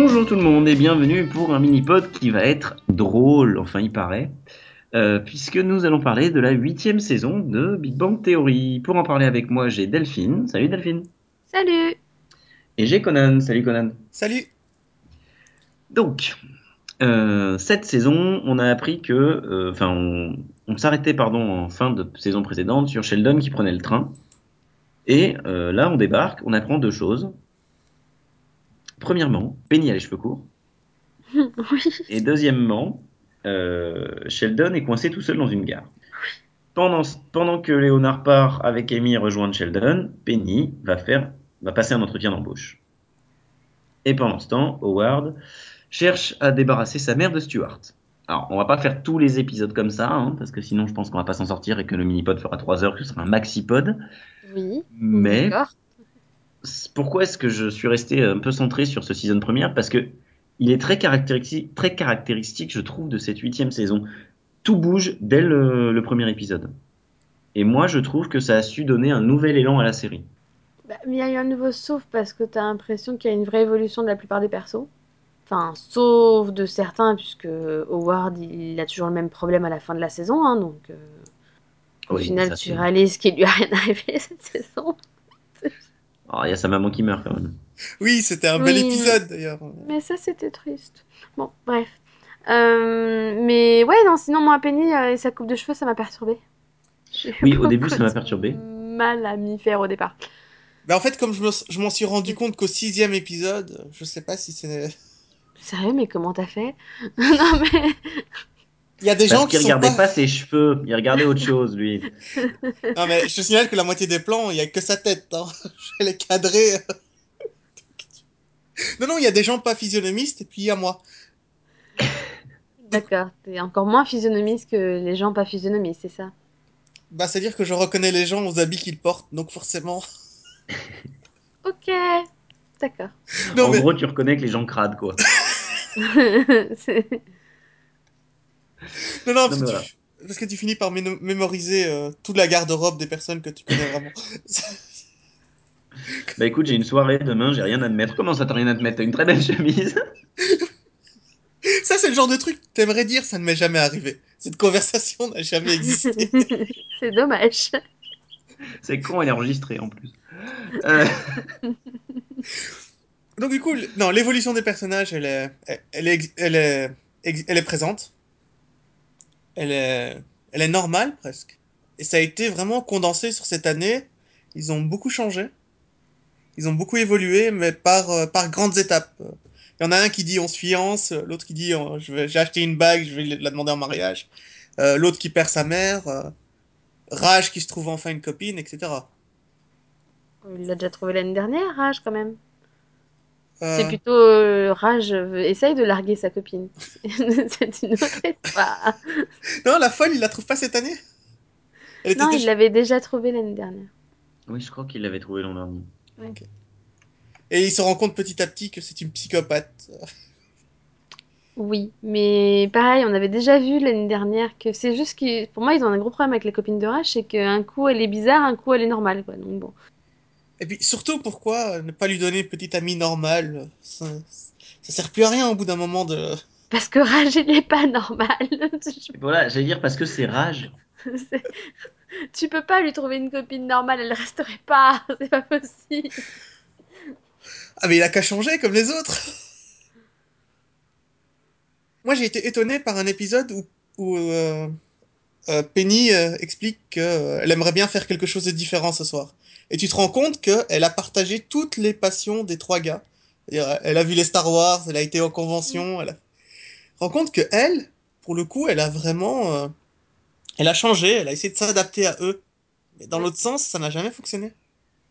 Bonjour tout le monde et bienvenue pour un mini-pod qui va être drôle, enfin il paraît, euh, puisque nous allons parler de la huitième saison de Big Bang Theory. Pour en parler avec moi, j'ai Delphine. Salut Delphine. Salut Et j'ai Conan. Salut Conan. Salut Donc, euh, cette saison, on a appris que, euh, enfin, on, on s'arrêtait pardon en fin de saison précédente sur Sheldon qui prenait le train. Et euh, là, on débarque, on apprend deux choses. Premièrement, Penny a les cheveux courts. Oui. Et deuxièmement, euh, Sheldon est coincé tout seul dans une gare. Pendant, pendant que Léonard part avec Amy rejoindre Sheldon, Penny va, faire, va passer un entretien d'embauche. Et pendant ce temps, Howard cherche à débarrasser sa mère de Stuart. Alors, on va pas faire tous les épisodes comme ça, hein, parce que sinon je pense qu'on va pas s'en sortir et que le mini-pod fera 3 heures, que ce sera un maxi-pod. Oui. Mais pourquoi est-ce que je suis resté un peu centré sur ce season première? Parce que il est très caractéristique, très caractéristique, je trouve, de cette huitième saison. Tout bouge dès le, le premier épisode. Et moi, je trouve que ça a su donner un nouvel élan à la série. Bah, mais il y a eu un nouveau sauf parce que t'as l'impression qu'il y a une vraie évolution de la plupart des persos. Enfin, sauf de certains, puisque Howard, il a toujours le même problème à la fin de la saison, hein, donc euh, au Oui, final, tu réalises qu'il lui a rien arrivé cette saison. Alors, il y a sa maman qui meurt quand même. Oui, c'était un bel épisode d'ailleurs. Mais ça, c'était triste. Bon, bref. Euh, mais ouais, non, sinon, moi, Penny euh, et sa coupe de cheveux, ça m'a eu Oui, au début, ça m'a de perturbée. mal à m'y faire au départ. Bah, en fait, comme je me- je m'en suis rendu compte qu'au sixième épisode, je sais pas si c'est. Sérieux, mais comment t'as fait? Non, mais... Il y a des Parce gens qui regardait pas. pas ses cheveux, il regardait autre chose, lui. Non, mais je te signale que la moitié des plans, il y a que sa tête. Hein. Je l'ai cadré. non, non, il y a des gens pas physionomistes et puis il y a moi. D'accord, t'es encore moins physionomiste que les gens pas physionomistes, c'est ça? Bah, c'est-à-dire que je reconnais les gens aux habits qu'ils portent, donc forcément. Ok, d'accord. En mais. gros, tu reconnais que les gens cradent, quoi. C'est- Non, non, parce, mais que voilà. tu... parce que tu finis par mémoriser euh, toute la garde-robe des personnes que tu connais vraiment. Bah écoute, j'ai une soirée demain, j'ai rien à te mettre. Comment ça, t'as rien à te mettre? T'as une très belle chemise? Ça, c'est le genre de truc que t'aimerais dire, ça ne m'est jamais arrivé. Cette conversation n'a jamais existé. C'est dommage. C'est con, elle est enregistrée en plus. Euh, Donc, du coup, non, l'évolution des personnages, elle est, elle est, elle est, elle est présente. Elle est, elle est normale, presque. Et ça a été vraiment condensé sur cette année. Ils ont beaucoup changé. Ils ont beaucoup évolué, mais par, euh, par grandes étapes. Il y en a un qui dit on se fiance, l'autre qui dit euh, je j'ai acheté une bague, je vais la demander en mariage. Euh, l'autre qui perd sa mère. euh, Rage qui se trouve enfin une copine, etc. Il l'a déjà trouvé l'année dernière, Rage, quand même. Euh, C'est plutôt euh, Rage euh, essaye de larguer sa copine. C'est une autre histoire. Non, la folle, il la trouve pas cette année? Elle était Non, déjà- il l'avait déjà trouvé l'année dernière. Oui, je crois qu'il l'avait trouvé l'an dernier. Et il se rend compte petit à petit que c'est une psychopathe. Oui, mais pareil, on avait déjà vu l'année dernière que c'est juste que pour moi ils ont un gros problème avec les copines de Rage, c'est qu'un coup elle est bizarre, un coup elle est normale, quoi. Donc bon. Et puis surtout, pourquoi ne pas lui donner une petite amie normale ça, ça sert plus à rien au bout d'un moment de... Parce que Rage il est pas normal. Voilà, j'allais dire parce que c'est rage. Tu peux pas lui trouver une copine normale, elle resterait pas, c'est pas possible. Ah mais il a qu'à changer comme les autres Moi j'ai été étonné par un épisode où, où euh, euh, Penny euh, explique qu'elle aimerait bien faire quelque chose de différent ce soir. Et tu te rends compte qu'elle a partagé toutes les passions des trois gars. Elle a vu les Star Wars, elle a été en convention, elle a... rend compte que elle, pour le coup, elle a vraiment... euh, Elle a changé, elle a essayé de s'adapter à eux. Mais dans l'autre sens, ça n'a jamais fonctionné.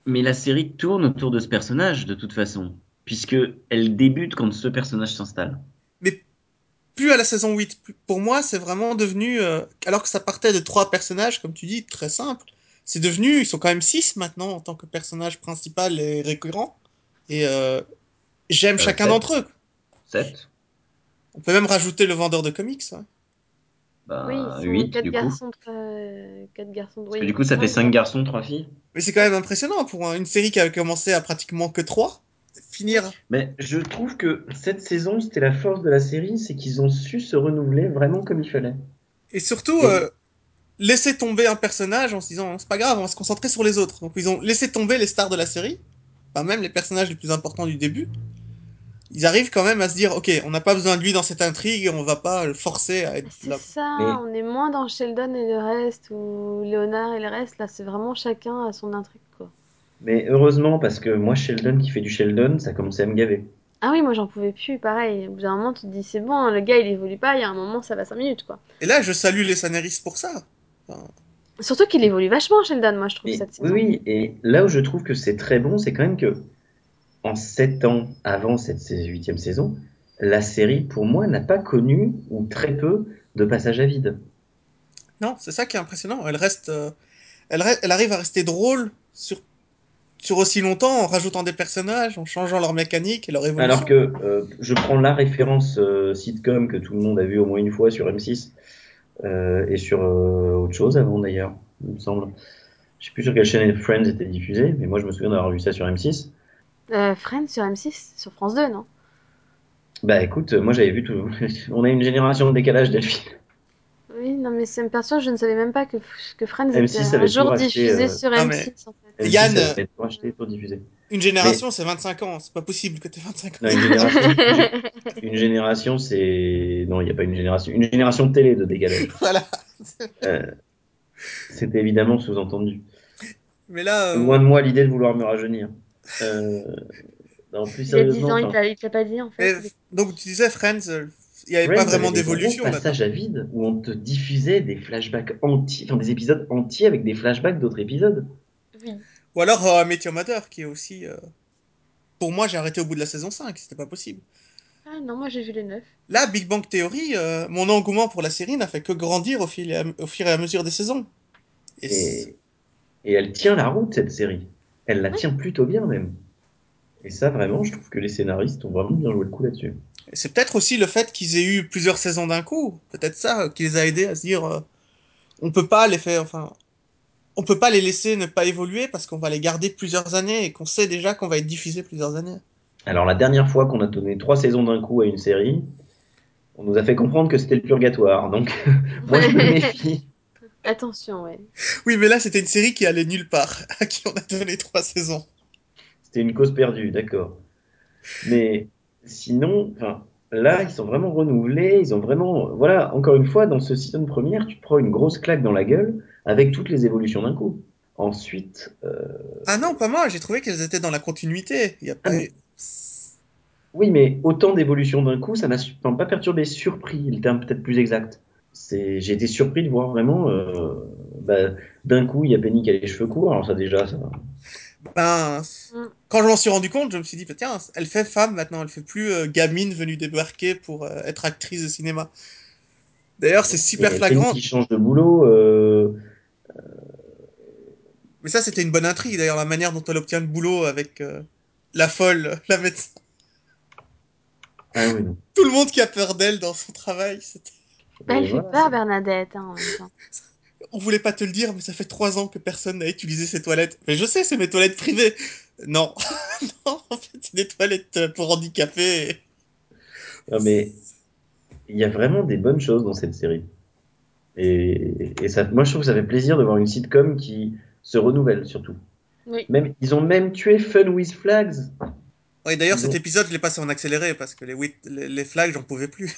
Mais la série tourne autour de ce personnage, de toute façon. Puisque elle débute quand ce personnage s'installe. Mais plus à la saison 8. Plus- Pour moi, c'est vraiment devenu... euh, alors que ça partait de trois personnages, comme tu dis, très simples, c'est devenu... Ils sont quand même six maintenant en tant que personnage principal et récurrent. Et euh, j'aime Euh, chacun d'entre eux. 7 On peut même rajouter le vendeur de comics. hein. Bah, oui, ils sont 8 quatre du coup. garçons, euh, quatre garçons. Parce que du coup, ça fait 5 garçons, 3 filles. Mais c'est quand même impressionnant pour un- une série qui avait commencé à pratiquement que trois. finir. Mais je trouve que cette saison, c'était la force de la série, c'est qu'ils ont su se renouveler vraiment comme il fallait. Et surtout, euh, laisser tomber un personnage en se disant c'est pas grave, on va se concentrer sur les autres. Donc ils ont laissé tomber les stars de la série, enfin même les personnages les plus importants du début. Ils arrivent quand même à se dire ok, on n'a pas besoin de lui dans cette intrigue, et on va pas le forcer à être C'est là. ça, Mais- on est moins dans Sheldon et le reste, ou Léonard et le reste, là c'est vraiment chacun à son intrigue quoi. Mais heureusement, parce que moi, Sheldon qui fait du Sheldon, ça commençait à me gaver. Ah oui, moi j'en pouvais plus, pareil. Au bout d'un moment, tu te dis c'est bon, le gars il évolue pas, il y a un moment ça va 5 minutes quoi. Et là, je salue les scénaristes pour ça. Enfin, Surtout qu'il évolue vachement, Sheldon, moi je trouve Et- cette saison. oui, et là où je trouve que c'est très bon, c'est quand même que en sept ans avant cette huitième saison, la série, pour moi, n'a pas connu, ou très peu, de passage à vide. non, c'est ça qui est impressionnant. Elle reste, euh, elle, re- elle arrive à rester drôle sur sur aussi longtemps en rajoutant des personnages, en changeant leur mécanique et leur évolution. Alors que euh, je prends la référence euh, sitcom que tout le monde a vu au moins une fois sur M6 euh, et sur euh, autre chose avant d'ailleurs, il me semble. Je sais plus sur quelle chaîne Friends était diffusé, mais moi je me souviens d'avoir vu ça sur M6. Euh, Friends sur M6, sur France 2, non? Bah écoute, moi j'avais vu tout. On a une génération de décalage, Delphine. Oui, non mais ça me perçoit, je ne savais même pas que, que Friends M6 était un jour diffusé euh, sur Ah, M6 mais- en fait. M6 Yann, Une génération, c'est 25 ans. C'est pas possible que t'aies 25 ans. Non, une génération, une génération, c'est non, il n'y a pas une génération, une génération de télé de décalage. voilà. Euh, C'était évidemment sous-entendu. Mais là, euh, Loin de moi l'idée de vouloir me rajeunir. Euh, non, plus Il y a 10 sérieusement, ans, il enfin, t'a il te l'a pas dit en fait. mais- donc tu disais Friends, euh, il y avait Friends pas vraiment d'évolution gros là. passages à vide où on te diffusait des flashbacks entiers, enfin des épisodes entiers avec des flashbacks d'autres épisodes. Oui. Ou alors euh, Your Mother, qui est aussi. euh, Pour moi, j'ai arrêté au bout de la saison 5, c'était pas possible. Ah non, moi j'ai vu les 9. Là, Big Bang Theory, euh, mon engouement pour la série n'a fait que grandir au, fil et à, au fur et à mesure des saisons. Et c'est- Et, et elle tient la route cette série. Elle la tient plutôt bien même. Et ça vraiment, je trouve que les scénaristes ont vraiment bien joué le coup là-dessus. et c'est peut-être aussi le fait qu'ils aient eu plusieurs saisons d'un coup. Peut-être ça euh, qui les a aidés à se dire euh, on peut pas les faire. Enfin, on peut pas les laisser ne pas évoluer parce qu'on va les garder plusieurs années et qu'on sait déjà qu'on va être diffusé plusieurs années. Alors la dernière fois qu'on a donné trois saisons d'un coup à une série, on nous a fait comprendre que c'était le purgatoire. Donc moi je me méfie. Attention, ouais. Oui, mais là, c'était une série qui allait nulle part, à qui on a donné trois saisons. C'était une cause perdue, d'accord. Mais sinon, enfin, là, ils sont vraiment renouvelés. Ils ont vraiment, voilà, encore une fois, dans ce season première, tu prends une grosse claque dans la gueule avec toutes les évolutions d'un coup. Ensuite, euh, Ah non, pas moi, j'ai trouvé qu'elles étaient dans la continuité. Il y a pas... Ah, mais- oui, mais autant d'évolutions d'un coup, ça m'a pas perturbé, surpris, le terme peut-être plus exact. C'est, j'ai été surpris de voir vraiment, euh, bah, d'un coup, il y a Penny qui a les cheveux courts. Alors ça déjà, ça. Ben, Mm. quand je m'en suis rendu compte, je me suis dit, bah, tiens, elle fait femme maintenant, elle fait plus euh, gamine venue débarquer pour euh, être actrice de cinéma. D'ailleurs, c'est super Et flagrant. Penny qui change de boulot. euh, Mais ça, c'était une bonne intrigue, d'ailleurs, la manière dont elle obtient le boulot avec euh, la folle, la médecin. Ah oui, non. Tout le monde qui a peur d'elle dans son travail. Bah, elle fait voilà, peur, Bernadette. Hein, en même temps. On voulait pas te le dire, mais ça fait trois ans que personne n'a utilisé ces toilettes. Mais je sais, c'est mes toilettes privées. Non. non, en fait, c'est des toilettes euh, pour handicapés. Non, mais il y a vraiment des bonnes choses dans cette série. Et, et ça, moi, je trouve que ça fait plaisir de voir une sitcom qui se renouvelle, surtout. Oui. Même, ils ont même tué Fun with Flags. Oui, d'ailleurs, cet épisode, je l'ai passé en accéléré parce que les, les, les flags, j'en pouvais plus.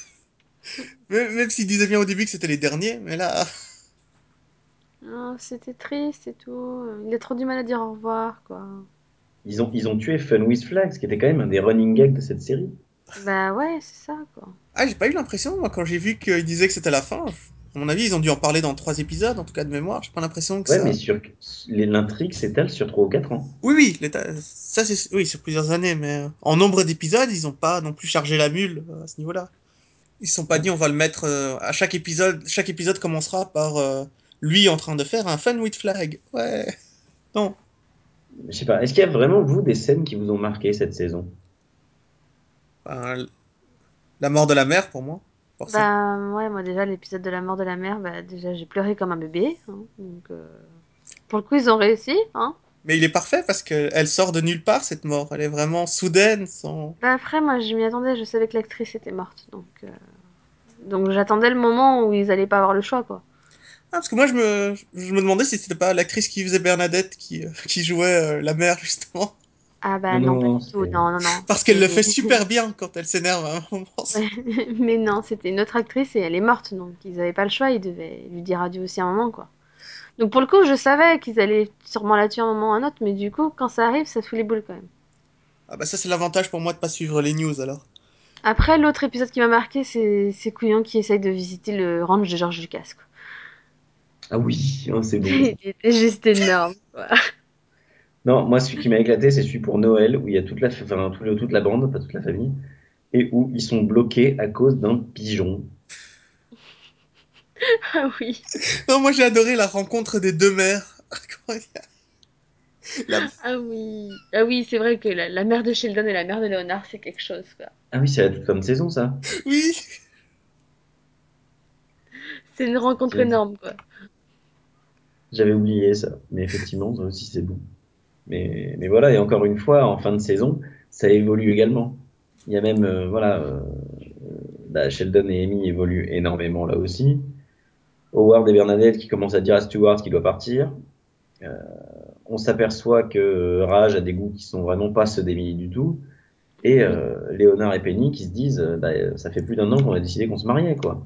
même même s'ils disaient bien au début que c'était les derniers, mais là. Oh, C'était triste et tout. Il a trop du mal à dire au revoir, quoi. Ils ont, ils ont tué Fun with Flags, qui était quand même un des running gags de cette série. Bah ouais, c'est ça, quoi. Ah, j'ai pas eu l'impression, moi, quand j'ai vu qu'ils disaient que c'était la fin. À mon avis, ils ont dû en parler dans trois épisodes, en tout cas de mémoire. J'ai pas l'impression que Ouais, ça. mais sur l'intrigue s'étale sur 3 ou 4 ans. Oui, oui, ça c'est oui, sur plusieurs années, mais euh, en nombre d'épisodes, ils ont pas non plus chargé la mule euh, à ce niveau-là. Ils se sont pas dit on va le mettre euh, à chaque épisode. Chaque épisode commencera par euh, lui en train de faire un fun with flag. Ouais. Non. Je sais pas, est-ce qu'il y a vraiment, vous, des scènes qui vous ont marqué cette saison? L- la mort de la mère pour moi. Forcément. Bah ouais, moi déjà, l'épisode de la mort de la mère, bah déjà j'ai pleuré comme un bébé. hein, donc, euh, Pour le coup, ils ont réussi. Hein Mais il est parfait parce qu'elle sort de nulle part, cette mort. Elle est vraiment soudaine, sans... Bah après, moi, je m'y attendais, je savais que l'actrice était morte, donc... euh, Donc j'attendais le moment où ils allaient pas avoir le choix, quoi. Ah, parce que moi, je me, je me demandais si c'était pas l'actrice qui faisait Bernadette qui, euh, qui jouait euh, la mère, justement. Ah bah Non, non, non, pas du tout, c'est- non, non, non. Parce qu'elle le C'est- fait super bien quand elle s'énerve à un moment. Ouais. Mais non, c'était une autre actrice et elle est morte, donc ils avaient pas le choix, ils devaient lui dire adieu aussi à un moment, quoi. Donc pour le coup, je savais qu'ils allaient sûrement la tuer à un moment ou à un autre, mais du coup, quand ça arrive, ça fout les boules quand même. Ah bah ça, c'est l'avantage pour moi de pas suivre les news, alors. Après, l'autre épisode qui m'a marqué, c'est c'est Couillon qui essaye de visiter le ranch de George Lucas, quoi. Ah oui, hein, c'est bon. Il était juste énorme, quoi. Non, moi, celui qui m'a éclaté, c'est celui pour Noël, où il y a toute la, enfin, tout le- toute la bande, pas toute la famille, et où ils sont bloqués à cause d'un pigeon. Ah oui. Non, moi, j'ai adoré la rencontre des deux mères. La- Ah oui. Ah oui, c'est vrai que la, la mère de Sheldon et la mère de Léonard, c'est quelque chose, quoi. Ah oui, c'est la toute fin de saison, ça. Oui, C'est une rencontre énorme, quoi. J'avais oublié ça, mais effectivement, ça aussi c'est bon. Mais, mais voilà, et encore une fois, en fin de saison, ça évolue également. Il y a même, euh, voilà, euh, bah, Sheldon et Amy évoluent énormément là aussi. Howard et Bernadette qui commencent à dire à Stewart qu'il doit partir. Euh, on s'aperçoit que Raj a des goûts qui sont vraiment pas ceux d'Emily du tout. Et euh, Léonard et Penny qui se disent, euh, bah, ça fait plus d'un an qu'on a décidé qu'on se mariait, quoi.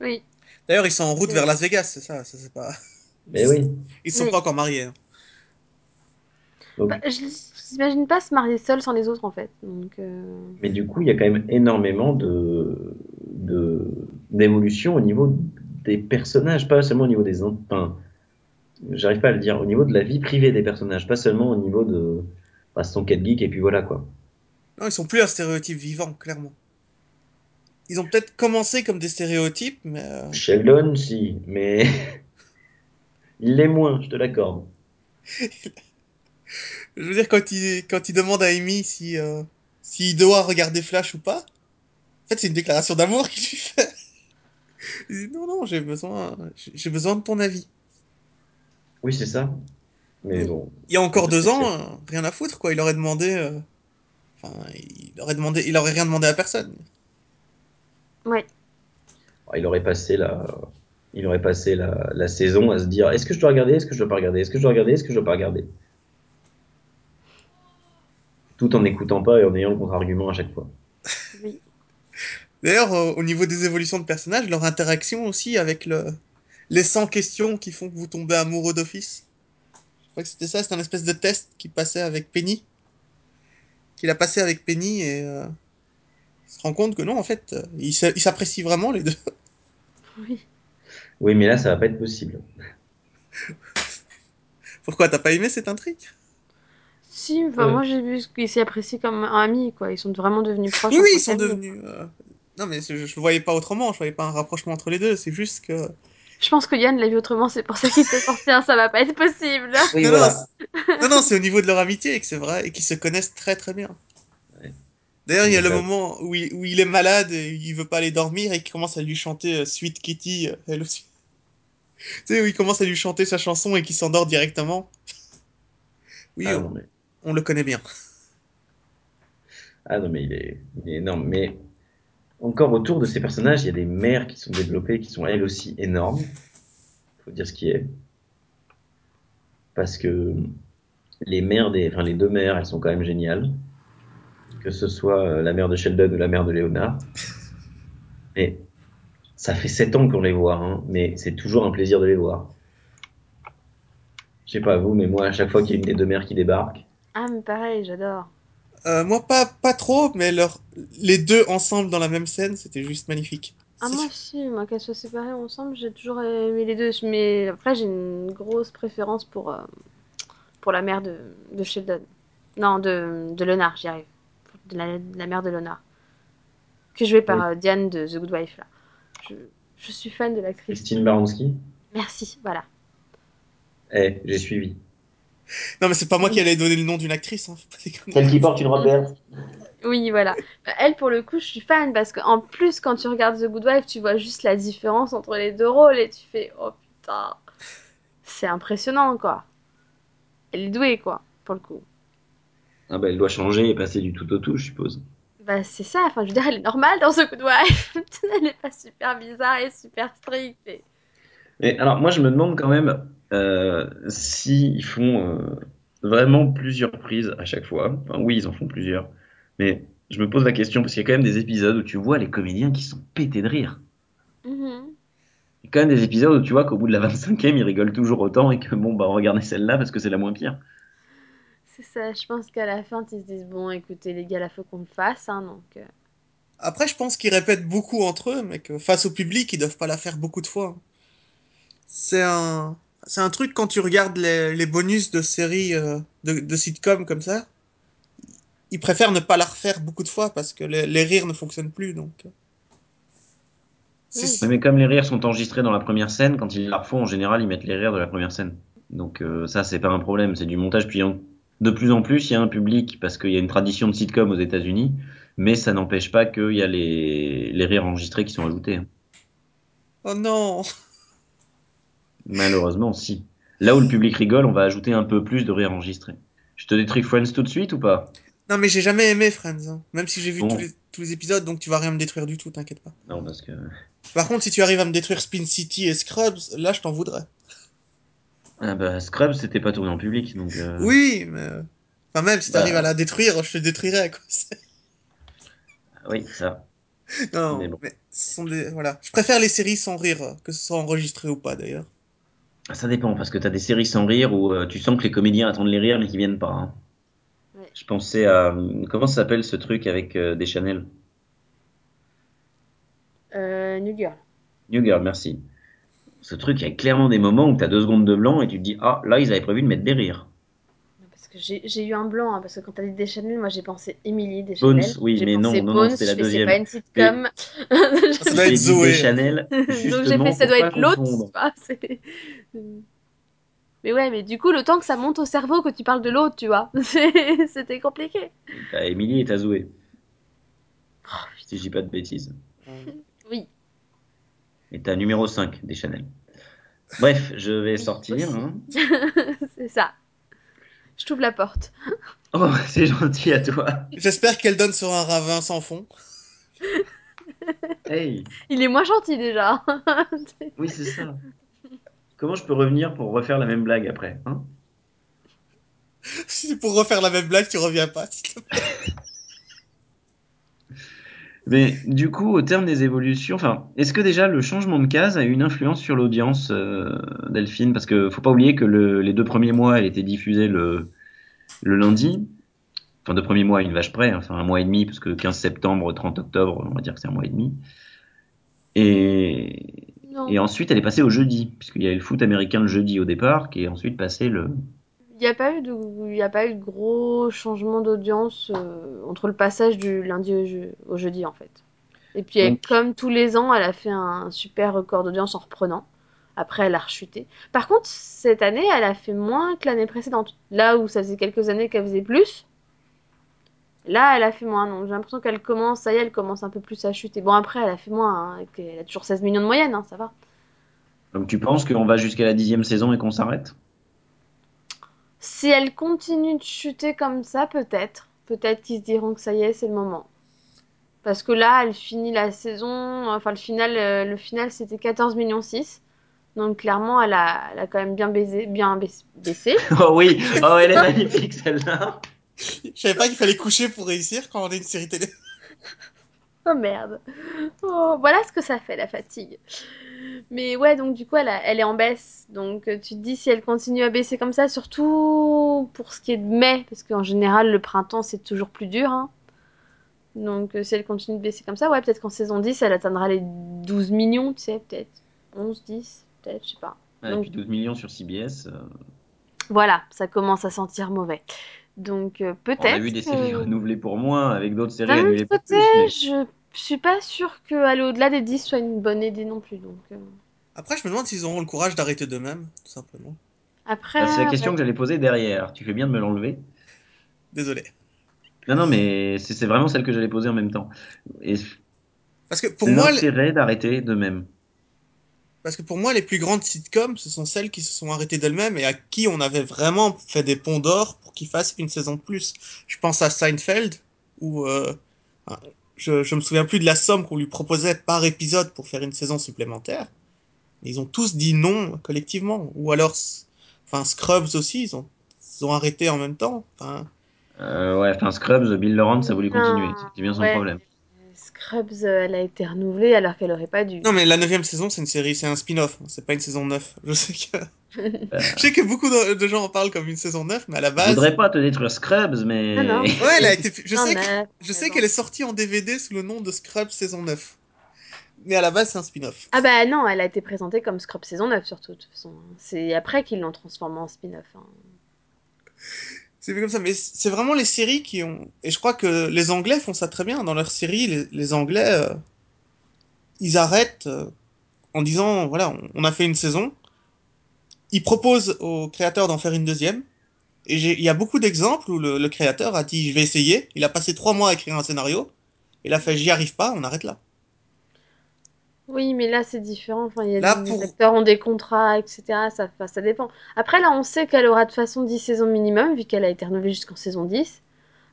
Oui. D'ailleurs, ils sont en route vers Las Vegas, c'est ça, ça c'est pas... Mais oui. Ils sont Oui. pas encore mariés. hein. Donc, Bah, je j'imagine pas se marier seul sans les autres, en fait. Donc, euh, Mais du coup, il y a quand même énormément de, de, d'évolution au niveau des personnages, pas seulement au niveau des, en- enfin, j'arrive pas à le dire, au niveau de la vie privée des personnages, pas seulement au niveau de, bah, son quête geek et puis voilà quoi. Non, ils sont plus un stéréotype vivant, clairement. Ils ont peut-être commencé comme des stéréotypes, mais... euh, Sheldon, si, mais il l'est moins, je te l'accorde. Je veux dire, quand il, quand il demande à Amy si, euh, s'il doit regarder Flash ou pas, en fait, c'est une déclaration d'amour qu'il lui fait. Il dit, non, non, j'ai besoin, j'ai besoin de ton avis. Oui, c'est ça. Mais bon, Il y a encore deux spécial. ans, euh, rien à foutre, quoi. Il aurait demandé, euh, enfin, il aurait demandé, il aurait rien demandé à personne. ouais. il aurait passé la, il aurait passé la, la saison à se dire, est-ce que je dois regarder, est-ce que je dois pas regarder, est-ce que je dois regarder, est-ce que je dois pas regarder? Tout en n'écoutant pas et en ayant le contre-argument à chaque fois. Oui. D'ailleurs, euh, au niveau des évolutions de personnages, leur interaction aussi avec le, les 100 questions qui font que vous tombez amoureux d'office. Je crois que c'était ça, c'était un espèce de test qu'il passait avec Penny. Qu'il a passé avec Penny et euh, il se rend compte que non, en fait, euh, ils s'a- ils s'apprécient vraiment les deux. Oui. Oui, mais là, ça va pas être possible. Pourquoi t'as pas aimé cette intrigue? Si, enfin, Ouais. moi j'ai vu qu'ils s'y apprécient comme amis, quoi. Ils sont vraiment devenus proches. Oui, oui, ils sont devenus. euh, Non, mais je, je le voyais pas autrement, je voyais pas un rapprochement entre les deux, c'est juste que. Je pense que Yann l'a vu autrement, c'est pour ça qu'il t'a sorti un ça va pas être possible. Oui, non, voilà. non, c'est- non, non, c'est au niveau de leur amitié et que c'est vrai et qu'ils se connaissent très très bien. Ouais. D'ailleurs, il y a le ça- moment où il, où il est malade et il veut pas aller dormir et qu'il commence à lui chanter euh, Sweet Kitty, euh, elle aussi. tu sais, où il commence à lui chanter sa chanson et qu'il s'endort directement. Oui, Ah on, non, mais, on le connaît bien. ah non, mais il est, il énorme. Mais encore autour de ces personnages, il y a des mères qui sont développées, qui sont elles aussi énormes. Faut dire ce qui est. Parce que les mères des, enfin les deux mères, elles sont quand même géniales. Que ce soit euh, la mère de Sheldon ou la mère de Léonard. Mais ça fait sept ans qu'on les voit, hein, mais c'est toujours un plaisir de les voir. Je sais pas vous, mais moi, à chaque fois qu'il y a une des deux mères qui débarque, Ah, mais pareil, j'adore. Euh, moi, pas, pas trop, mais leur, les deux ensemble dans la même scène, c'était juste magnifique. Ah, moi aussi, moi, qu'elles soient séparées ensemble, j'ai toujours aimé les deux. Mais après, j'ai une grosse préférence pour, euh, pour la mère de, de Sheldon. Non, de, de Leonard, j'y arrive. De la, de la mère de Leonard. Qui est jouée par Oui. euh, Diane de The Good Wife, là. Je, je suis fan de l'actrice. Christine Baranski, Merci, voilà. eh, j'ai suivi. Non, mais c'est pas moi qui allais donner le nom d'une actrice, hein. Celle qui porte une robe verte. Oui, voilà. Elle, pour le coup, je suis fan parce qu'en plus, quand tu regardes The Good Wife, tu vois juste la différence entre les deux rôles et tu fais oh putain, c'est impressionnant quoi. elle est douée, quoi, pour le coup. Ah bah, elle doit changer et passer du tout au tout, je suppose. Bah, c'est ça, enfin, je veux dire, elle est normale dans coup de wife. elle est pas super bizarre et super stricte. et- Mais alors, moi, je me demande quand même euh, s'ils font euh, vraiment plusieurs prises à chaque fois. Enfin, oui, ils en font plusieurs. Mais je me pose la question, parce qu'il y a quand même des épisodes où tu vois les comédiens qui sont pétés de rire. Mhm. Il y a quand même des épisodes où tu vois qu'au bout de la 25e, ils rigolent toujours autant et que bon, bah, regardez celle-là parce que c'est la moins pire. C'est ça, je pense qu'à la fin, ils se disent, bon, écoutez, les gars, la faut qu'on le fasse, hein, donc... euh, Après, je pense qu'ils répètent beaucoup entre eux, mais que face au public, ils doivent pas la faire beaucoup de fois. C'est un, c'est un truc quand tu regardes les, les bonus de séries euh, de, de sitcoms comme ça, ils préfèrent ne pas la refaire beaucoup de fois parce que les, les rires ne fonctionnent plus, donc. Oui. Mais comme les rires sont enregistrés dans la première scène, quand ils la refont, en général, ils mettent les rires de la première scène. Donc euh, ça, c'est pas un problème, c'est du montage. Puis en- de plus en plus, il y a un public parce qu'il y a une tradition de sitcom aux États-Unis, mais ça n'empêche pas qu'il y a les, les rires enregistrés qui sont ajoutés. hein. Oh non! Malheureusement, si. Là où le public rigole, on va ajouter un peu plus de rires enregistrés. Je te détruis Friends tout de suite ou pas? Non, mais j'ai jamais aimé Friends, hein. même si j'ai vu Bon. tous, les, tous les épisodes, donc tu vas rien me détruire du tout, t'inquiète pas. Non, parce que Par contre, si tu arrives à me détruire Spin City et Scrubs, là, je t'en voudrais. ah bah, Scrubs, c'était pas tourné en public, donc. euh, Oui, mais. Enfin, même si Bah. t'arrives à la détruire, je te détruirais, quoi. C'est- Oui, ça. Non, Mais mais, bon. ce sont des. Voilà. Je préfère les séries sans rire, que ce soit enregistré ou pas, d'ailleurs. Ça dépend, parce que t'as des séries sans rire où euh, tu sens que les comédiens attendent les rires mais qu'ils viennent pas. hein. Ouais. Je pensais à. euh, Comment ça s'appelle ce truc avec euh, des Chanel? Euh, New Girl. New Girl, merci. Ce truc, il y a clairement des moments où t'as deux secondes de blanc et tu te dis Ah, là, ils avaient prévu de mettre des rires. Parce que j'ai eu un blanc, hein, parce que quand t'as dit Deschanel, moi j'ai pensé Emily Deschanel. Bones, oui, mais non, non, non, c'était la fais, c'est deuxième. pas une sitcom. Ça doit être Zoé. des Chanel, Donc j'ai justement fait, ça doit être l'autre. c'est- Mais ouais, mais du coup, le temps que ça monte au cerveau que tu parles de l'autre, tu vois, c'était compliqué. T'as Emily et t'as Zoé, Oh, si je dis pas de bêtises. Oui, Et t'as numéro 5 des Chanel. Bref, je vais sortir. hein. c'est ça. Je t'ouvre la porte. Oh, c'est gentil à toi. J'espère qu'elle donne sur un ravin sans fond. Hey, Il est moins gentil déjà. oui, c'est ça. Comment je peux revenir pour refaire la même blague après hein? Si c'est pour refaire la même blague, tu reviens pas. s'il te plaît. Mais du coup, au terme des évolutions, enfin, est-ce que déjà le changement de case a eu une influence sur l'audience, euh, Delphine? Parce que faut pas oublier que le- les deux premiers mois, elle était diffusée le, le lundi. Enfin, deux premiers mois à une vache près, hein, enfin un mois et demi, parce que 15 septembre, 30 octobre, on va dire que c'est un mois et demi. Et, non. et ensuite, elle est passée au jeudi, puisqu'il y avait le foot américain le jeudi au départ, qui est ensuite passé le. Il n'y a pas eu de, il y a pas eu de gros changement d'audience euh, entre le passage du lundi au, je- au jeudi en fait. Et puis elle- Donc- comme tous les ans, elle a fait un super record d'audience en reprenant. Après, elle a rechuté. Par contre, cette année, elle a fait moins que l'année précédente. Là où ça faisait quelques années qu'elle faisait plus, là, elle a fait moins. Donc j'ai l'impression qu'elle commence, ça y est, elle commence un peu plus à chuter. Bon, après, elle a fait moins. hein, elle a toujours 16 millions de moyenne, hein, ça va. Donc tu penses qu'on va jusqu'à la dixième saison et qu'on s'arrête? Si elle continue de chuter comme ça, peut-être. Peut-être qu'ils se diront que ça y est, c'est le moment. Parce que là, elle finit la saison. Enfin, le final, euh, le final c'était 14 millions 6. Donc clairement, elle a, elle a quand même bien baisé, bien baissé. baissé. Oh oui, oh elle est magnifique celle-là. Je savais pas qu'il fallait coucher pour réussir quand on est une série télé. Oh merde. Oh, voilà ce que ça fait la fatigue. Mais ouais, donc du coup, elle, a- elle est en baisse. Donc euh, tu te dis si elle continue à baisser comme ça, surtout pour ce qui est de mai, parce qu'en général, le printemps, c'est toujours plus dur. hein. Donc euh, si elle continue de baisser comme ça, ouais, peut-être qu'en saison 10, elle atteindra les 12 millions, tu sais, peut-être. 11, 10, peut-être, je sais pas. Et Donc- puis 12 millions sur CBS. euh, Voilà, ça commence à sentir mauvais. Donc euh, peut-être. on a vu des séries renouvelées pour moins, avec d'autres séries annulées pour plus. mais- je suis pas sûre qu'aller au-delà des 10 soit une bonne idée non plus. Donc euh, Après, je me demande s'ils auront le courage d'arrêter d'eux-mêmes, tout simplement. après. Bah, c'est la question ouais. que j'allais poser derrière. Tu fais bien de me l'enlever. Désolé. Non, non, mais c'est vraiment celle que j'allais poser en même temps. Et Parce que pour moi, l'intérêt d'arrêter de même. Parce que pour moi, les plus grandes sitcoms, ce sont celles qui se sont arrêtées d'elles-mêmes et à qui on avait vraiment fait des ponts d'or pour qu'ils fassent une saison de plus. Je pense à Seinfeld, où euh, je, je me souviens plus de la somme qu'on lui proposait par épisode pour faire une saison supplémentaire. Ils ont tous dit non collectivement. Ou alors, enfin Scrubs aussi, ils ont, ils ont arrêté en même temps. Enfin, Euh, ouais, enfin Scrubs, Bill Lawrence a voulu Non, continuer. C'était bien son ouais. problème. Scrubs, euh, elle a été renouvelée alors qu'elle aurait pas dû. Non, mais la neuvième saison, c'est une série, c'est un spin-off, c'est pas une saison 9. Je sais que, je sais que beaucoup de, de gens en parlent comme une saison 9, mais à la je base. voudrais pas te détruire Scrubs, mais. Ah non. Ouais, elle a été, je Non, sais, que- je sais qu'elle est sortie en DVD sous le nom de Scrubs saison 9. Mais à la base, c'est un spin-off. Ah bah non, elle a été présentée comme Scrubs saison 9 surtout, de toute façon. C'est après qu'ils l'ont transformée en spin-off. hein. C'est fait comme ça, mais c'est vraiment les séries qui ont. Et je crois que les Anglais font ça très bien. Dans leurs séries, les, les Anglais, euh, ils arrêtent euh, en disant voilà, on, on a fait une saison. Ils proposent aux créateurs d'en faire une deuxième. Et j'ai- il y a beaucoup d'exemples où le, le créateur a dit je vais essayer. Il a passé trois mois à écrire un scénario. Il a fait j'y arrive pas, on arrête là. Oui, mais là c'est différent. Enfin, il y a Là, des pour- acteurs ont des contrats, etc. Ça, enfin, ça dépend. Après, là, on sait qu'elle aura de toute façon 10 saisons minimum, vu qu'elle a été renouvelée jusqu'en saison 10.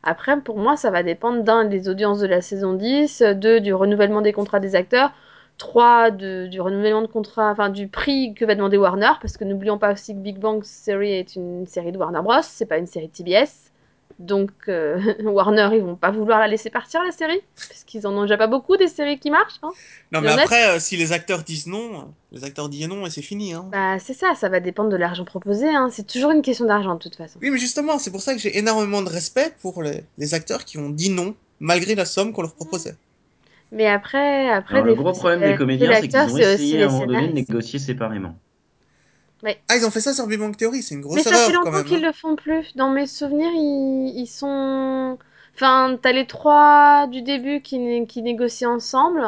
Après, pour moi, ça va dépendre d'un des audiences de la saison 10, deux du renouvellement des contrats des acteurs, trois de, du renouvellement de contrat, enfin du prix que va demander Warner, parce que n'oublions pas aussi que Big Bang Theory est une série de Warner Bros, c'est pas une série de TBS. Donc euh, Warner, ils vont pas vouloir la laisser partir la série, parce qu'ils en ont déjà pas beaucoup des séries qui marchent. Hein. Non, mais après, euh, si les acteurs disent non, les acteurs disent non et c'est fini. Hein. Bah c'est ça, ça va dépendre de l'argent proposé. Hein. C'est toujours une question d'argent de toute façon. Oui, mais justement, c'est pour ça que j'ai énormément de respect pour les, les acteurs qui ont dit non, malgré la somme qu'on leur proposait. Mais après, après Alors, le des gros fois, problème c'est- des comédiens, c'est qu'ils ont essayé à un moment donné de négocier séparément. Ah, ils ont fait ça sur Big Bang Theory, c'est une grosse Mais ça erreur fait quand longtemps même. qu'ils hein. le font plus. Dans mes souvenirs, ils, ils sont. Enfin, t'as les trois du début qui, né- qui négocient ensemble.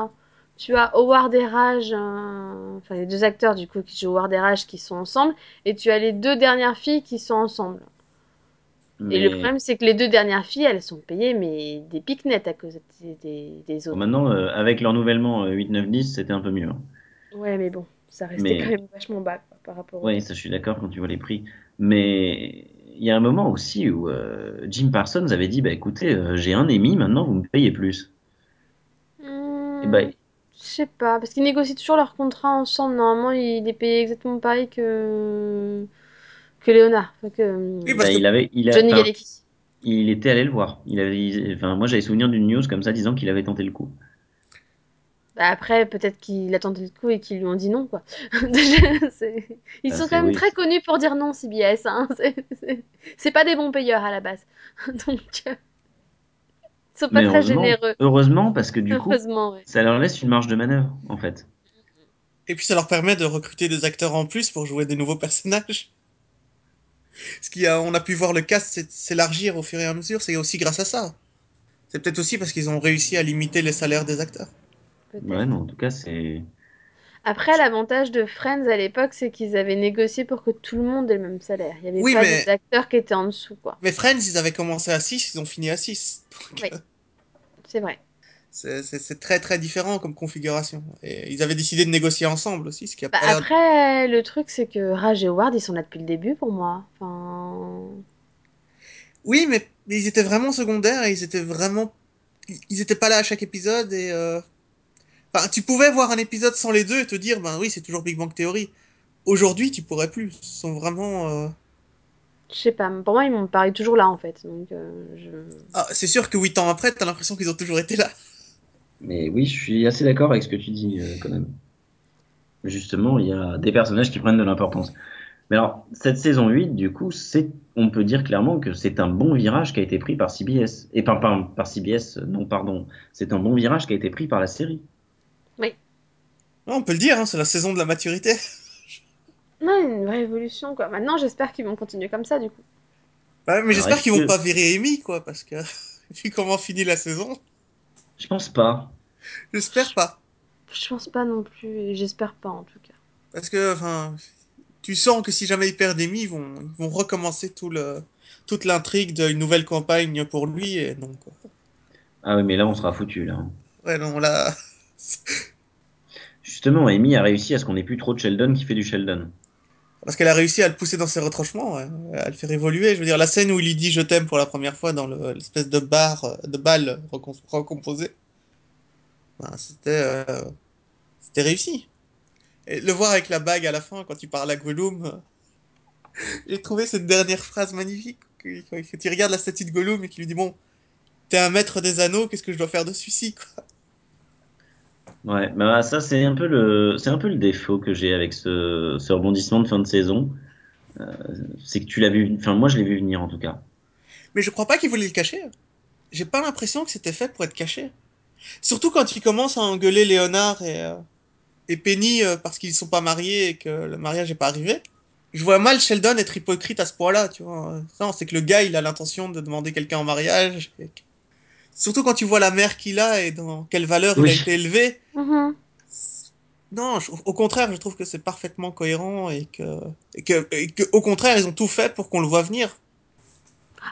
Tu as Howard et Raj, euh, enfin les deux acteurs du coup qui jouent Howard et Raj qui sont ensemble, et tu as les deux dernières filles qui sont ensemble. Mais Et le problème, c'est que les deux dernières filles, elles sont payées, mais des piques nettes à cause des, des, des bon, autres. maintenant, euh, avec leur nivellement euh, 8, 9, 10, c'était un peu mieux. hein. Ouais, mais bon, ça restait Mais- quand même vachement bas quoi, par rapport. Oui, ça je suis d'accord quand tu vois les prix. Mais il y a un moment aussi où euh, Jim Parsons avait dit, bah écoutez, euh, j'ai un Emmy, maintenant vous me payez plus. Hmm, Et ben, Je sais pas, parce qu'ils négocient toujours leur contrat ensemble. Normalement, il est payé exactement pareil que que Léonard. Enfin, que Oui, bah, que- il avait, il a, Johnny enfin, Galecki. il était allé le voir. Il avait, il- enfin, moi j'avais souvenir d'une news comme ça disant qu'il avait tenté le coup. Bah, après, peut-être qu'il a tenté le coup et qu'ils lui ont dit non, quoi. C'est- Ils Bah, sont quand même oui. très connus pour dire non, CBS. Hein. C'est- pas des bons payeurs à la base. Donc, euh, ils sont pas Mais très heureusement, généreux. heureusement parce que du coup, ouais. ça leur laisse une marge de manœuvre en fait. Et puis ça leur permet de recruter des acteurs en plus pour jouer des nouveaux personnages. Ce qui a, on a pu voir le cast s'é- s'élargir au fur et à mesure, c'est aussi grâce à ça. C'est peut-être aussi parce qu'ils ont réussi à limiter les salaires des acteurs. Ouais, non, en tout cas, c'est. Après, l'avantage de Friends à l'époque, c'est qu'ils avaient négocié pour que tout le monde ait le même salaire. Il y avait Oui, pas mais- des acteurs qui étaient en dessous, quoi. Mais Friends, ils avaient commencé à 6, ils ont fini à 6. Oui. C'est vrai. C'est très très différent comme configuration. Et ils avaient décidé de négocier ensemble aussi, ce qui a Bah, après, le truc, c'est que Raj et Howard, ils sont là depuis le début pour moi. Enfin... Oui, mais, ils étaient vraiment secondaires et ils étaient vraiment... Ils ils étaient pas là à chaque épisode et... euh, Enfin, tu pouvais voir un épisode sans les deux et te dire, ben oui, c'est toujours Big Bang Theory. Aujourd'hui, tu pourrais plus. Ils sont vraiment... euh, Je sais pas, pour moi, ils m'ont paru toujours là, en fait. Donc, euh, je... Ah, c'est sûr que 8 ans après, t'as l'impression qu'ils ont toujours été là. Mais oui, je suis assez d'accord avec ce que tu dis euh, quand même. Justement, il y a des personnages qui prennent de l'importance. Mais alors, cette saison 8, du coup, c'est, on peut dire clairement que c'est un bon virage qui a été pris par CBS. Et pas, pas par CBS, non, pardon. C'est un bon virage qui a été pris par la série. Ouais, on peut le dire, hein, c'est la saison de la maturité. Non, une vraie évolution, quoi. Maintenant, j'espère qu'ils vont continuer comme ça, du coup. Ouais, mais j'espère qu'ils vont que- pas virer Amy, quoi, parce que... Vu comment finit la saison, Je pense pas. j'espère pas. Je pense pas non plus, j'espère pas, en tout cas. Parce que, enfin, tu sens que si jamais ils perdent Amy, ils vont, ils vont recommencer tout le, toute l'intrigue d'une nouvelle campagne pour lui, et non, quoi. Ah oui, mais là, on sera foutu, là. Ouais, non, là... Justement, Amy a réussi à ce qu'on ait plus trop de Sheldon qui fait du Sheldon. Parce qu'elle a réussi à le pousser dans ses retranchements, à le faire évoluer. Je veux dire, la scène où il lui dit je t'aime pour la première fois dans le- l'espèce de bar, euh, de bal recon- recomposé, ben, c'était euh, c'était réussi. Et le voir avec la bague à la fin, quand il parle à Gollum, euh, j'ai trouvé cette dernière phrase magnifique. que- Quand il regarde la statue de Gollum et qu'il lui dit Bon, t'es un maître des anneaux, qu'est-ce que je dois faire dessus ci quoi? Ouais, bah ça c'est un peu le, c'est un peu le défaut que j'ai avec ce, ce rebondissement de fin de saison. Euh, c'est que tu l'as vu, enfin moi je l'ai vu venir en tout cas. Mais je crois pas qu'il voulait le cacher. J'ai pas l'impression que c'était fait pour être caché. Surtout quand il commence à engueuler Léonard et, euh, et Penny euh, parce qu'ils sont pas mariés et que le mariage est pas arrivé. Je vois mal Sheldon être hypocrite à ce point-là, tu vois. Non, c'est que le gars, il a l'intention de demander quelqu'un en mariage. Surtout quand tu vois la mère qu'il a et dans quelle valeur il a été élevé. Mhm. Non, je- au contraire, je trouve que c'est parfaitement cohérent et que, et que, et que, au contraire, ils ont tout fait pour qu'on le voit venir.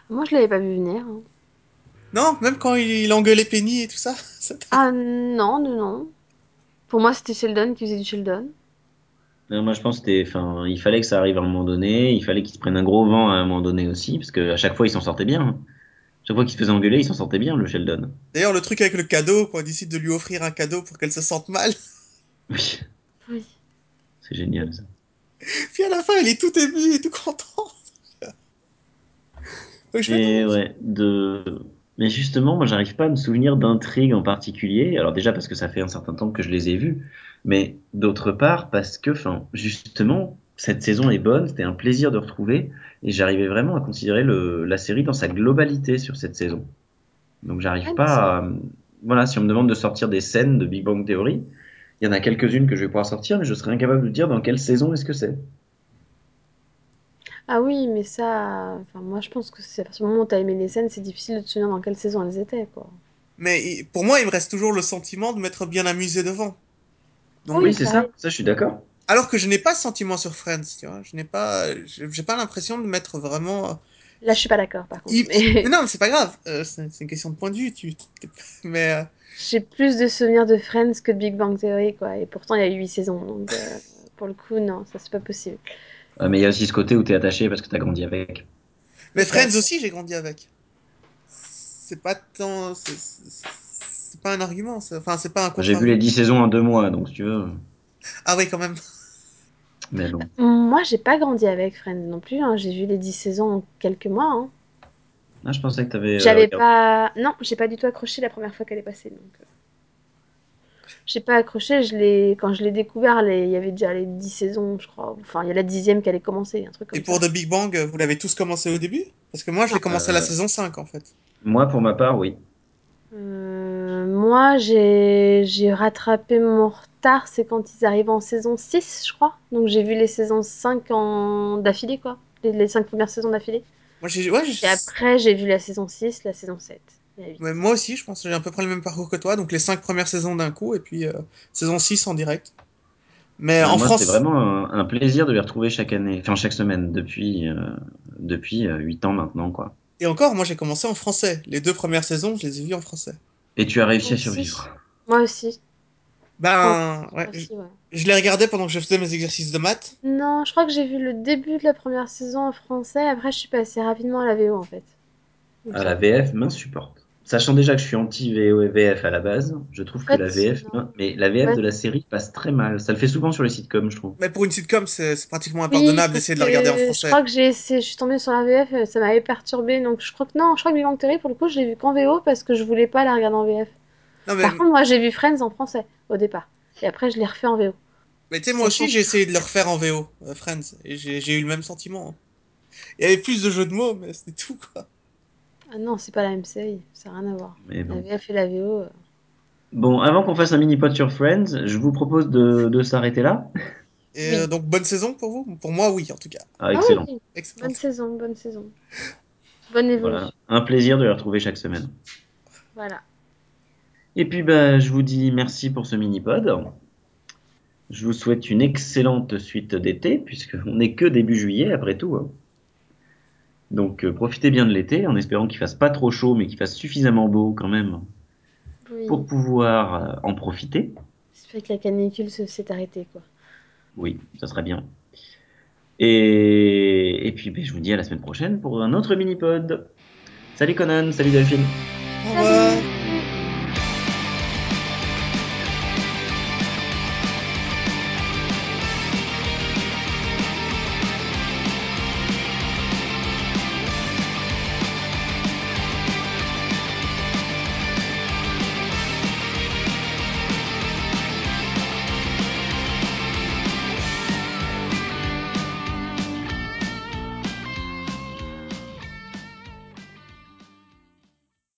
Moi, je l'avais pas vu venir. hein. Non, même quand il, il engueulait Penny et tout ça. Ah non, non, non. Pour moi, c'était Sheldon qui faisait du Sheldon. Non, moi je pense que c'était, enfin, il fallait que ça arrive à un moment donné, il fallait qu'il se prenne un gros vent à un moment donné aussi, parce que à chaque fois il s'en sortait bien. Chaque fois qu'il se faisait engueuler, il s'en sortait bien le Sheldon. D'ailleurs, le truc avec le cadeau, quand on décide de lui offrir un cadeau pour qu'elle se sente mal, Oui, Oui. c'est génial ça. puis à la fin, elle est tout émue et tout contente. Ouais, je Et ouais, de... Mais justement, moi, j'arrive pas à me souvenir d'intrigues en particulier. Alors déjà parce que ça fait un certain temps que je les ai vus, mais d'autre part parce que, enfin, justement, cette saison est bonne, c'était un plaisir de retrouver, et j'arrivais vraiment à considérer le... la série dans sa globalité sur cette saison. Donc j'arrive Ouais, pas à... Voilà, si on me demande de sortir des scènes de Big Bang Theory, il y en a quelques-unes que je vais pouvoir sortir, mais je serais incapable de dire dans quelle saison est-ce que c'est. Ah oui, mais ça, enfin, moi je pense que c'est à partir du moment où t'as aimé les scènes, c'est difficile de te souvenir dans quelle saison elles étaient, quoi. Mais pour moi, il me reste toujours le sentiment de m'être bien amusé devant. Donc, Oui, Oui, c'est ça, ça je suis d'accord. Alors que je n'ai pas ce sentiment sur Friends, tu vois. Je n'ai pas, j'ai pas l'impression de m'être vraiment. Là, je suis pas d'accord, par contre. Il- Mais non, mais c'est pas grave. euh, c'est une question de point de vue. Tu... Mais euh, j'ai plus de souvenirs de Friends que de Big Bang Theory, quoi. Et pourtant, il y a eu 8 saisons, donc euh, pour le coup, non, ça c'est pas possible. Ah, mais il y a aussi ce côté où t'es attaché parce que t'as grandi avec. mais. Friends aussi, j'ai grandi avec. C'est pas tant, c'est- pas un argument. c'est- Enfin, c'est pas un J'ai vu les 10 saisons en deux mois, donc si tu veux. Ah oui, quand même. Mais bon. Moi, j'ai pas grandi avec Friends non plus, hein. J'ai vu les 10 saisons en quelques mois, hein. Ah, je pensais que t'avais. euh, J'avais pas... Non, j'ai pas du tout accroché la première fois qu'elle est passée, donc... euh, J'ai pas accroché, je l'ai... quand je l'ai découvert, les- il y avait déjà les 10 saisons, je crois. Enfin, il y a la dixième qui allait commencer, un truc comme Et pour ça. The Big Bang, vous l'avez tous commencé au début? Parce que moi, je l'ai commencé à la Euh, saison 5 en fait. Moi, pour ma part, oui. Euh, moi, j'ai j'ai rattrapé mon retard, c'est quand ils arrivent en saison 6, je crois. Donc j'ai vu les saisons 5 en... d'affilée, quoi. Les, les 5 premières saisons d'affilée. Moi, j'ai, ouais, j'ai- Et après, j'ai vu la saison 6, la saison 7. la 8. Ouais, moi aussi, je pense que j'ai à peu près le même parcours que toi, donc les cinq premières saisons d'un coup, et puis euh, saison 6 en direct. Mais Euh, en moi, France, c'est vraiment un, un plaisir de les retrouver chaque année, enfin chaque semaine, depuis, euh, depuis euh, 8 ans maintenant, quoi. Et encore, moi j'ai commencé en français. Les deux premières saisons, je les ai vues en français. Et tu as réussi Moi à aussi. survivre. Moi aussi. Ben, ouais, je, aussi, ouais. je les regardais pendant que je faisais mes exercices de maths. Non, je crois que j'ai vu le début de la première saison en français. Après, je suis passée rapidement à la VO, en fait. À la. VF m'insupporte. Sachant déjà que je suis anti-VF à la base, je trouve que la VF, non. mais la VF Ouais. de la série passe très mal. Ça le fait souvent sur les sitcoms, je trouve. Mais pour une sitcom, c'est pratiquement impardonnable d'essayer de la regarder en que je français. crois que j'ai essayé, je suis tombée sur la VF, euh, ça m'avait perturbée, donc je crois que non, je crois que Big Bang Theory, pour le coup, je l'ai vu qu'en VO parce que je voulais pas la regarder en VF. Non, mais, Par contre, moi, j'ai vu Friends en français, au départ. Et après, je l'ai refait en VO. mais tu sais, moi aussi, j'ai essayé de le refaire en VO, euh, Friends, et j'ai j'ai eu le même sentiment. Il y avait plus de jeux de mots, mais c'était tout, quoi. Ah non, c'est pas la même série, ça n'a rien à voir. Mais La bon. VF et la VO. euh, Bon, avant qu'on fasse un mini-pod sur Friends, je vous propose de, de s'arrêter là. Et Oui. euh, donc, bonne saison pour vous? Pour moi, oui, en tout cas. Ah, Ah excellent. oui, Excellent. bonne saison, bonne saison. Bonne évolution. Voilà. Un plaisir de les retrouver chaque semaine. Voilà. Et puis, bah, je vous dis merci pour ce mini-pod. Je vous souhaite une excellente suite d'été, puisqu'on n'est que début juillet, après tout. hein. Donc, euh, profitez bien de l'été, en espérant qu'il fasse pas trop chaud, mais qu'il fasse suffisamment beau quand même Oui. pour pouvoir euh, en profiter. J'espère que la canicule se- s'est arrêtée, quoi. Oui, ça serait bien. Et, et puis ben, je vous dis à la semaine prochaine pour un autre mini-pod. Salut Conan, salut Delphine. Revoir.